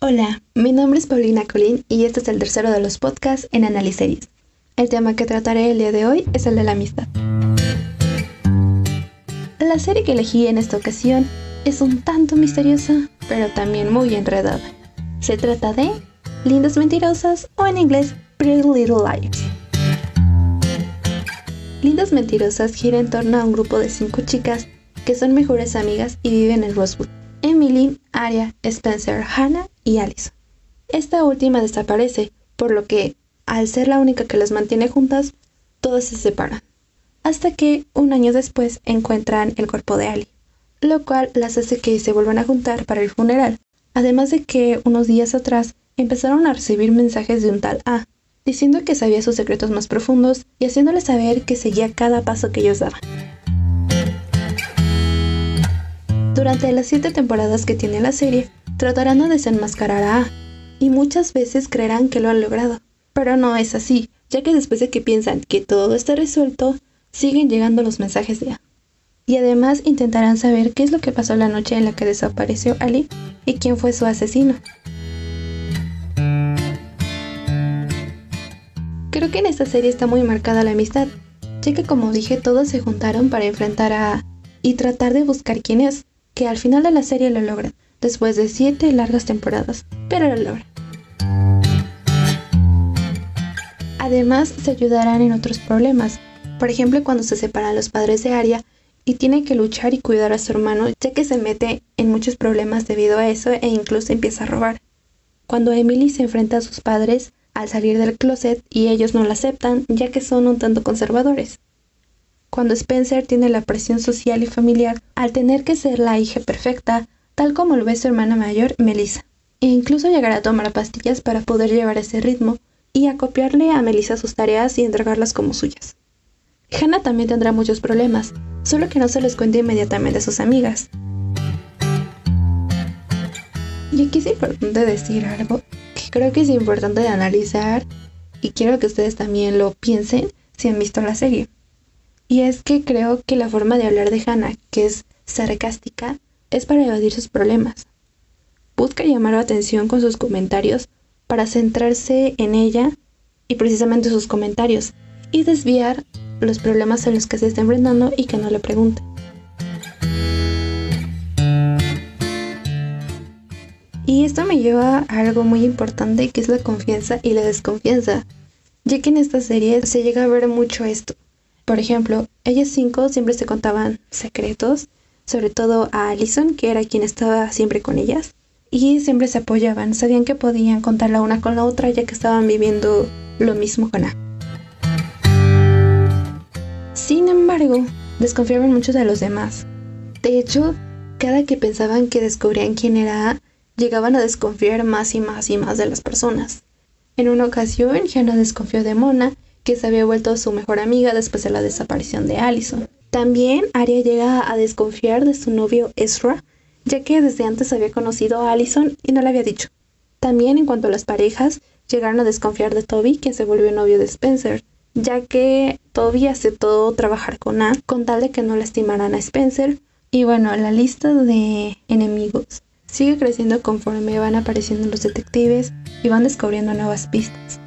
Hola, mi nombre es Paulina Colín y este es el tercero de los podcasts en Analiseries. El tema que trataré el día de hoy es el de la amistad. La serie que elegí en esta ocasión es un tanto misteriosa, pero también muy enredada. Se trata de Lindas Mentirosas o en inglés Pretty Little Liars. Lindas Mentirosas gira en torno a un grupo de cinco chicas que son mejores amigas y viven en Rosewood. Emily, Aria, Spencer, Hannah y Allison. Esta última desaparece, por lo que, al ser la única que las mantiene juntas, todas se separan. Hasta que, un año después, encuentran el cuerpo de Ali, lo cual las hace que se vuelvan a juntar para el funeral. Además de que, unos días atrás, empezaron a recibir mensajes de un tal A, diciendo que sabía sus secretos más profundos y haciéndoles saber que seguía cada paso que ellos daban. Durante las siete temporadas que tiene la serie, tratarán de desenmascarar a A, y muchas veces creerán que lo han logrado. Pero no es así, ya que después de que piensan que todo está resuelto, siguen llegando los mensajes de A. Y además intentarán saber qué es lo que pasó la noche en la que desapareció Ali y quién fue su asesino. Creo que en esta serie está muy marcada la amistad, ya que como dije todos se juntaron para enfrentar a A y tratar de buscar quién es, que al final de la serie lo logran, después de siete largas temporadas, pero lo logran. Además, se ayudarán en otros problemas, por ejemplo cuando se separan los padres de Aria y tiene que luchar y cuidar a su hermano, ya que se mete en muchos problemas debido a eso e incluso empieza a robar. Cuando Emily se enfrenta a sus padres al salir del closet y ellos no la aceptan, ya que son un tanto conservadores cuando Spencer tiene la presión social y familiar al tener que ser la hija perfecta, tal como lo ve su hermana mayor, Melissa, e incluso llegar a tomar pastillas para poder llevar ese ritmo y acopiarle a Melissa sus tareas y entregarlas como suyas. Hannah también tendrá muchos problemas, solo que no se les cuenta inmediatamente a sus amigas. Y aquí es importante decir algo que creo que es importante de analizar y quiero que ustedes también lo piensen si han visto la serie. Y es que creo que la forma de hablar de Hannah, que es sarcástica, es para evadir sus problemas. Busca llamar la atención con sus comentarios para centrarse en ella y precisamente sus comentarios y desviar los problemas en los que se está enfrentando y que no le pregunten. Y esto me lleva a algo muy importante que es la confianza y la desconfianza, ya que en esta serie se llega a ver mucho esto. Por ejemplo, ellas cinco siempre se contaban secretos, sobre todo a Allison, que era quien estaba siempre con ellas, y siempre se apoyaban, sabían que podían contar la una con la otra ya que estaban viviendo lo mismo con A. Sin embargo, desconfiaban mucho de los demás. De hecho, cada que pensaban que descubrían quién era A, llegaban a desconfiar más y más y más de las personas. En una ocasión, Hannah desconfió de Mona que se había vuelto su mejor amiga después de la desaparición de Allison. También Aria llega a desconfiar de su novio Ezra, ya que desde antes había conocido a Allison y no le había dicho. También en cuanto a las parejas, llegaron a desconfiar de Toby, que se volvió novio de Spencer, ya que Toby aceptó trabajar con A con tal de que no lastimaran a Spencer. Y bueno, la lista de enemigos sigue creciendo conforme van apareciendo los detectives y van descubriendo nuevas pistas.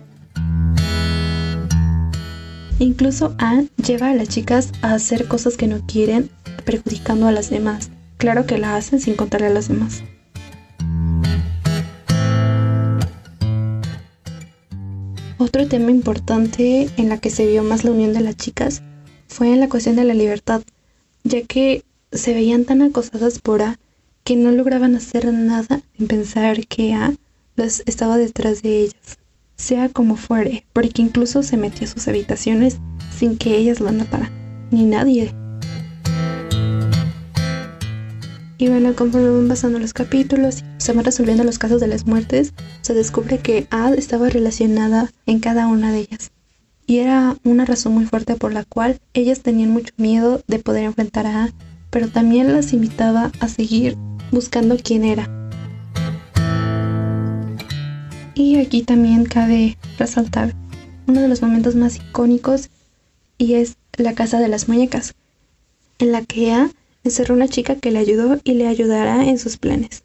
Incluso Anne lleva a las chicas a hacer cosas que no quieren, perjudicando a las demás. Claro que la hacen sin contarle a las demás. Otro tema importante en la que se vio más la unión de las chicas fue en la cuestión de la libertad, ya que se veían tan acosadas por A que no lograban hacer nada en pensar que A las estaba detrás de ellas sea como fuere, porque incluso se metió a sus habitaciones sin que ellas lo notaran, ni nadie. Y bueno, conforme van pasando los capítulos se van resolviendo los casos de las muertes, se descubre que Ad estaba relacionada en cada una de ellas. Y era una razón muy fuerte por la cual ellas tenían mucho miedo de poder enfrentar a Ad, pero también las invitaba a seguir buscando quién era. Y aquí también cabe resaltar uno de los momentos más icónicos y es la casa de las muñecas, en la que A encerró una chica que le ayudó y le ayudará en sus planes.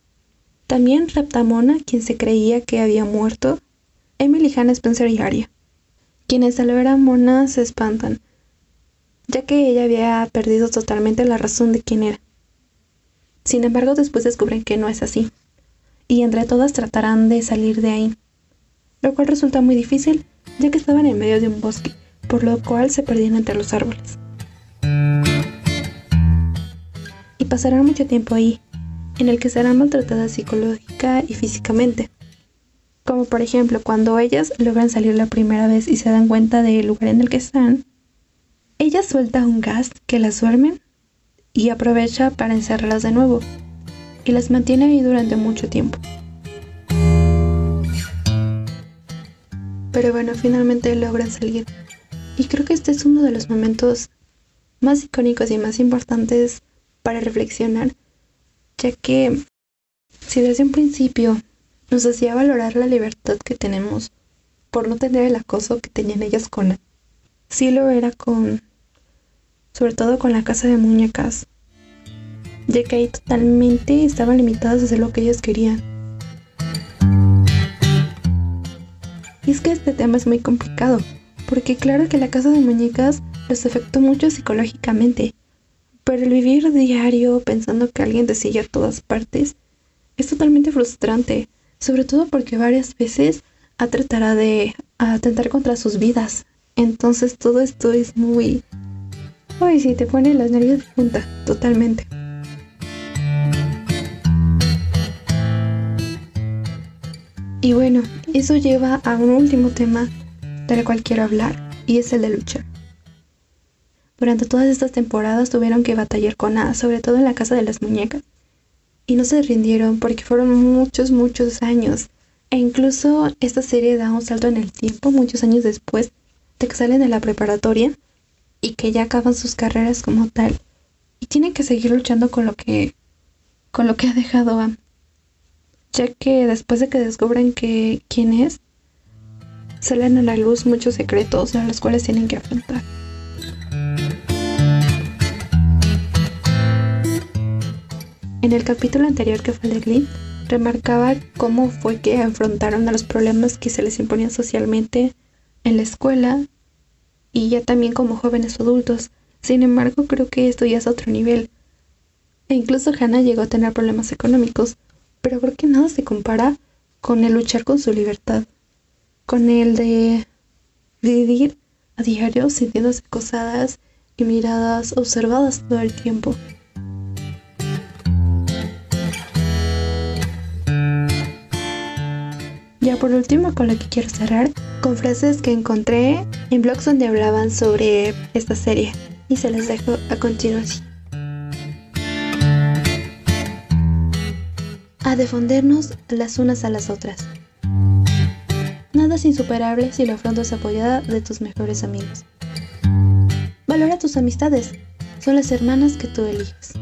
También rapta a Mona, quien se creía que había muerto, Emily, Hannah, Spencer y Arya. Quienes al ver a Mona se espantan, ya que ella había perdido totalmente la razón de quién era. Sin embargo, después descubren que no es así, y entre todas tratarán de salir de ahí, lo cual resulta muy difícil, ya que estaban en medio de un bosque, por lo cual se perdían entre los árboles. Y pasarán mucho tiempo ahí, en el que serán maltratadas psicológica y físicamente. Como por ejemplo, cuando ellas logran salir la primera vez y se dan cuenta del lugar en el que están, ella suelta un gas que las duerme y aprovecha para encerrarlas de nuevo y las mantiene ahí durante mucho tiempo. Pero bueno, finalmente logran salir. Y creo que este es uno de los momentos más icónicos y más importantes para reflexionar, ya que si desde un principio nos hacía valorar la libertad que tenemos por no tener el acoso que tenían ellas con sí lo era con sobre todo con la casa de muñecas ya que ahí totalmente estaban limitadas a hacer lo que ellas querían y es que este tema es muy complicado porque claro que la casa de muñecas los afectó mucho psicológicamente pero el vivir diario pensando que alguien te sigue a todas partes es totalmente frustrante sobre todo porque varias veces tratará de atentar contra sus vidas. Entonces todo esto es muy... Ay, sí, te pone los nervios de punta, totalmente. Y bueno, eso lleva a un último tema del cual quiero hablar, y es el de luchar. Durante todas estas temporadas tuvieron que batallar con A, sobre todo en la casa de las muñecas, y no se rindieron porque fueron muchos, muchos años. E incluso esta serie da un salto en el tiempo, muchos años después de que salen de la preparatoria y que ya acaban sus carreras como tal. Y tienen que seguir luchando con lo que con lo que ha dejado a ya que después de que descubren que quién es, salen a la luz muchos secretos a los cuales tienen que afrontar. En el capítulo anterior que fue de Glee, remarcaba cómo fue que afrontaron a los problemas que se les imponían socialmente en la escuela y ya también como jóvenes adultos. Sin embargo, creo que esto ya es otro nivel. E incluso Hannah llegó a tener problemas económicos, pero creo que nada se compara con el luchar con su libertad, con el de vivir a diario sintiéndose acosadas y miradas observadas todo el tiempo. Ya por último, con lo que quiero cerrar, con frases que encontré en blogs donde hablaban sobre esta serie y se las dejo a continuación. A defendernos las unas a las otras. Nada es insuperable si lo afrontas apoyada de tus mejores amigos. Valora tus amistades, son las hermanas que tú eliges.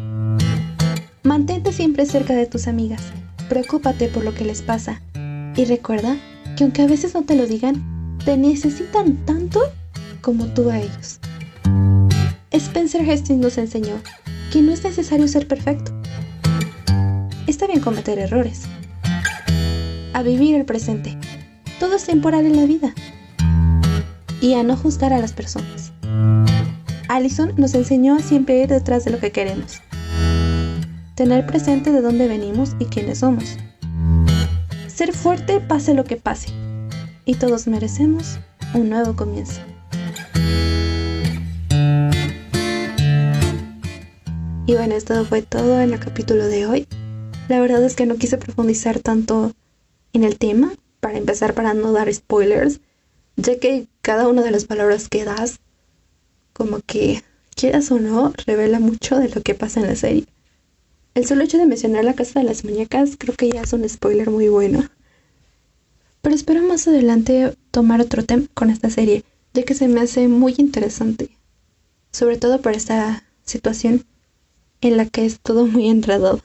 Mantente siempre cerca de tus amigas, preocúpate por lo que les pasa y recuerda que aunque a veces no te lo digan, te necesitan tanto como tú a ellos. Spencer Hastings nos enseñó que no es necesario ser perfecto. Está bien cometer errores. A vivir el presente. Todo es temporal en la vida. Y a no juzgar a las personas. Allison nos enseñó a siempre ir detrás de lo que queremos. Tener presente de dónde venimos y quiénes somos ser fuerte pase lo que pase. Y todos merecemos un nuevo comienzo. Y bueno, esto fue todo en el capítulo de hoy. La verdad es que no quise profundizar tanto en el tema, para empezar para no dar spoilers, ya que cada una de las palabras que das, como que quieras o no, revela mucho de lo que pasa en la serie. El solo hecho de mencionar la casa de las muñecas creo que ya es un spoiler muy bueno. Pero espero más adelante tomar otro tema con esta serie, ya que se me hace muy interesante. Sobre todo por esta situación en la que es todo muy enredado.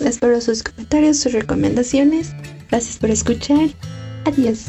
Espero sus comentarios, sus recomendaciones. Gracias por escuchar. Adiós.